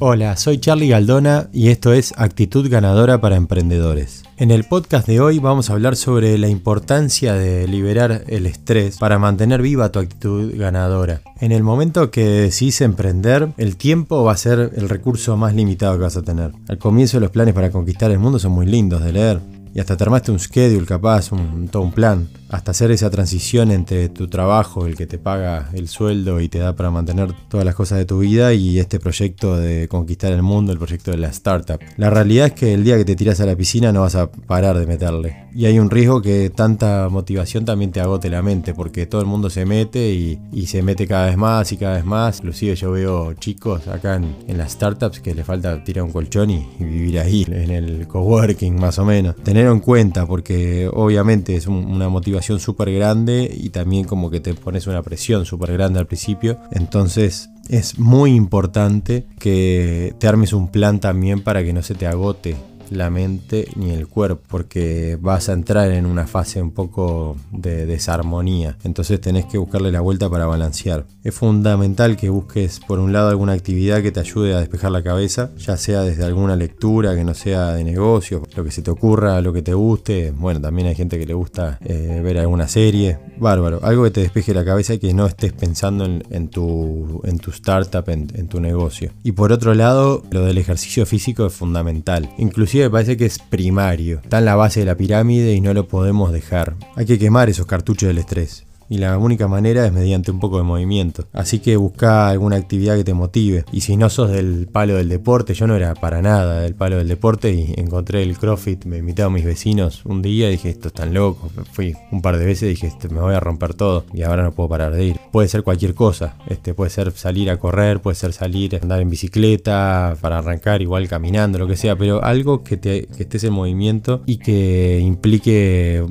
Hola, soy Charlie Galdona y esto es Actitud Ganadora para Emprendedores. En el podcast de hoy vamos a hablar sobre la importancia de liberar el estrés para mantener viva tu actitud ganadora. En el momento que decís emprender, el tiempo va a ser el recurso más limitado que vas a tener. Al comienzo los planes para conquistar el mundo son muy lindos de leer, y hasta te armaste un schedule capaz, un, todo un plan hasta hacer esa transición entre tu trabajo, el que te paga el sueldo y te da para mantener todas las cosas de tu vida, y este proyecto de conquistar el mundo, el proyecto de la startup. La realidad es que el día que te tiras a la piscina no vas a parar de meterle. Y hay un riesgo que tanta motivación también te agote la mente, porque todo el mundo se mete y, se mete cada vez más y cada vez más. Inclusive yo veo chicos acá en, las startups que le falta tirar un colchón y, vivir ahí, en el coworking más o menos. Tenerlo en cuenta, porque obviamente es una motivación súper grande y también como que te pones una presión súper grande al principio. Entonces es muy importante que te armes un plan también para que no se te agote la mente ni el cuerpo, porque vas a entrar en una fase un poco de desarmonía. Entonces tenés que buscarle la vuelta para balancear. Es fundamental que busques por un lado alguna actividad que te ayude a despejar la cabeza, ya sea desde alguna lectura que no sea de negocio, lo que se te ocurra, lo que te guste. Bueno, también hay gente que le gusta eh, ver alguna serie. Bárbaro, algo que te despeje la cabeza y que no estés pensando en, tu, en tu startup, en, en tu negocio. Y por otro lado, lo del ejercicio físico es fundamental. Inclusive me parece que es primario. Está en la base de la pirámide y no lo podemos dejar. Hay que quemar esos cartuchos del estrés y la única manera es mediante un poco de movimiento. Así que busca alguna actividad que te motive. Y si no sos del palo del deporte, yo no era para nada del palo del deporte y encontré el CrossFit, me invité a mis vecinos un día y dije, esto es tan loco. Fui un par de veces y dije, este, me voy a romper todo y ahora no puedo parar de ir. Puede ser cualquier cosa, este, puede ser salir a correr, puede ser salir a andar en bicicleta, para arrancar igual caminando, lo que sea, pero algo que, te, que estés en movimiento y que implique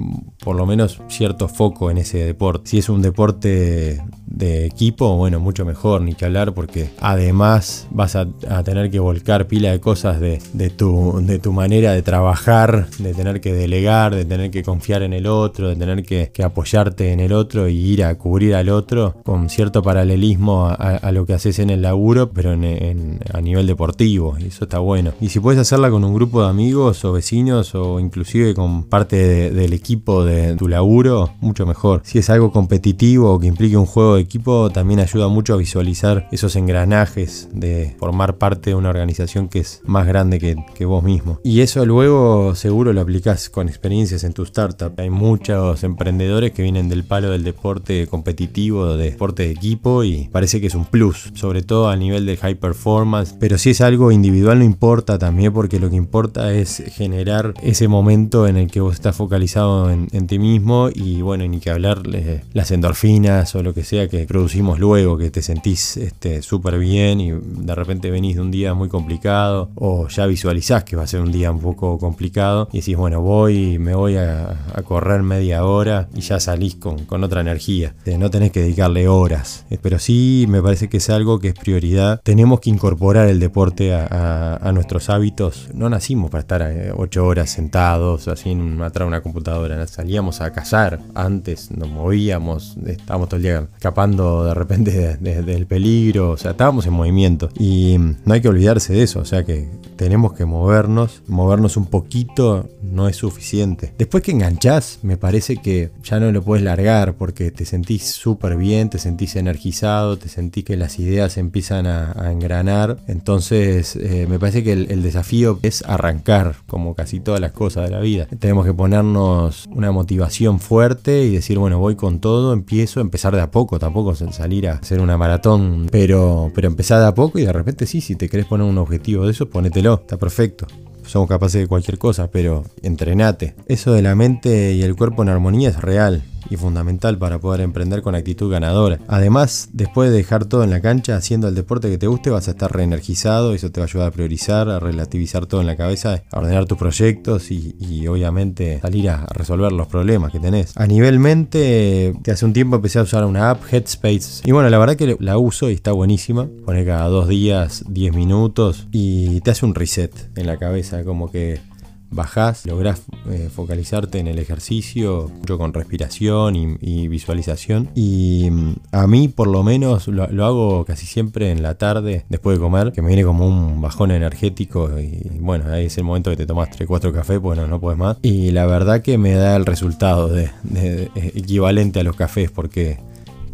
por lo menos cierto foco en ese deporte. Si es un deporte de equipo, bueno, mucho mejor, ni que hablar, porque además vas a, tener que volcar pila de cosas de, tu, manera de trabajar, de tener que delegar, de tener que confiar en el otro, de tener que, apoyarte en el otro y ir a cubrir al otro, con cierto paralelismo a, lo que haces en el laburo, pero a nivel deportivo, eso está bueno. Y si puedes hacerla con un grupo de amigos o vecinos o inclusive con parte del equipo de tu laburo, mucho mejor. Si es algo competitivo o que implique un juego de equipo también ayuda mucho a visualizar esos engranajes de formar parte de una organización que es más grande que, vos mismo. Y eso luego seguro lo aplicás con experiencias en tu startup. Hay muchos emprendedores que vienen del palo del deporte competitivo, de deporte de equipo y parece que es un plus, sobre todo a nivel de high performance. Pero si es algo individual no importa también porque lo que importa es generar ese momento en el que vos estás focalizado en, ti mismo y bueno, ni que hablar las endorfinas o lo que sea que producimos luego, que te sentís súper este, bien y de repente venís de un día muy complicado o ya visualizás que va a ser un día un poco complicado y decís, bueno, voy, me voy a, correr media hora y ya salís con, con otra energía. No tenés que dedicarle horas, eh, pero sí me parece que es algo que es prioridad. Tenemos que incorporar el deporte a, nuestros hábitos. No nacimos para estar eh, ocho horas sentados así atrás de una computadora. Salíamos a cazar antes, nos movíamos, estábamos todo el día escapando de repente del peligro, o sea, estábamos en movimiento y no hay que olvidarse de eso, o sea que tenemos que movernos, movernos un poquito no es suficiente. Después que enganchás, me parece que ya no lo puedes largar porque te sentís súper bien, te sentís energizado, te sentís que las ideas empiezan a, engranar, entonces eh, me parece que el, el desafío es arrancar, como casi todas las cosas de la vida. Tenemos que ponernos una motivación fuerte y decir, bueno, voy con todo, empiezo, empezar de a poco, tampoco salir a hacer una maratón, pero, pero empezar de a poco y de repente sí, si te querés poner un objetivo de eso, ponételo, está perfecto somos capaces de cualquier cosa, pero entrenate. Eso de la mente y el cuerpo en armonía es real y fundamental para poder emprender con actitud ganadora. Además, después de dejar todo en la cancha haciendo el deporte que te guste, vas a estar reenergizado, eso te va a ayudar a priorizar, a relativizar todo en la cabeza, a ordenar tus proyectos y, obviamente salir a resolver los problemas que tenés. A nivel mente, hace un tiempo empecé a usar una app, Headspace, y bueno, la verdad que la uso y está buenísima. Pone cada dos días 10 minutos y te hace un reset en la cabeza, como que bajás, lográs eh, focalizarte en el ejercicio, yo con respiración y, visualización. Y mm, a mí por lo menos lo, hago casi siempre en la tarde, después de comer, que me viene como un bajón energético y bueno, ahí es el momento que te tomas 3-4 cafés, bueno, no puedes más. Y la verdad que me da el resultado de, equivalente a los cafés porque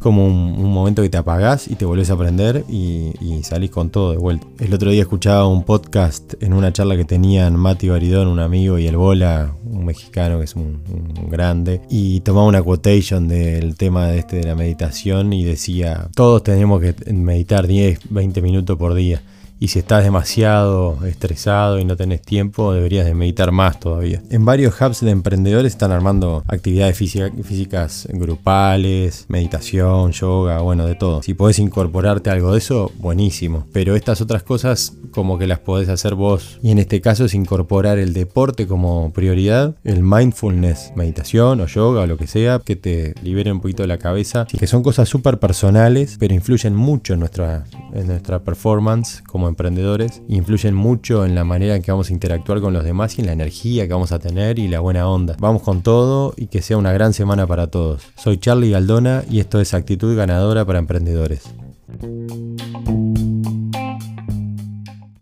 como un, momento que te apagás y te volvés a aprender y, salís con todo de vuelta. El otro día escuchaba un podcast en una charla que tenían Mati Baridón, un amigo, y el Bola, un mexicano que es un, grande, y tomaba una quotation del tema de este de la meditación y decía, todos tenemos que meditar 10, 20 minutos por día y si estás demasiado estresado y no tenés tiempo, deberías de meditar más todavía. En varios hubs de emprendedores están armando actividades físicas grupales, meditación, yoga, bueno, de todo. Si podés incorporarte algo de eso, buenísimo. Pero estas otras cosas como que las podés hacer vos. Y en este caso es incorporar el deporte como prioridad, el mindfulness, meditación o yoga o lo que sea, que te libere un poquito la cabeza, que son cosas súper personales, pero influyen mucho en nuestra, en nuestra performance como emprendedores influyen mucho en la manera en que vamos a interactuar con los demás y en la energía que vamos a tener y la buena onda. Vamos con todo y que sea una gran semana para todos. Soy Charlie Galdona y esto es Actitud Ganadora para Emprendedores.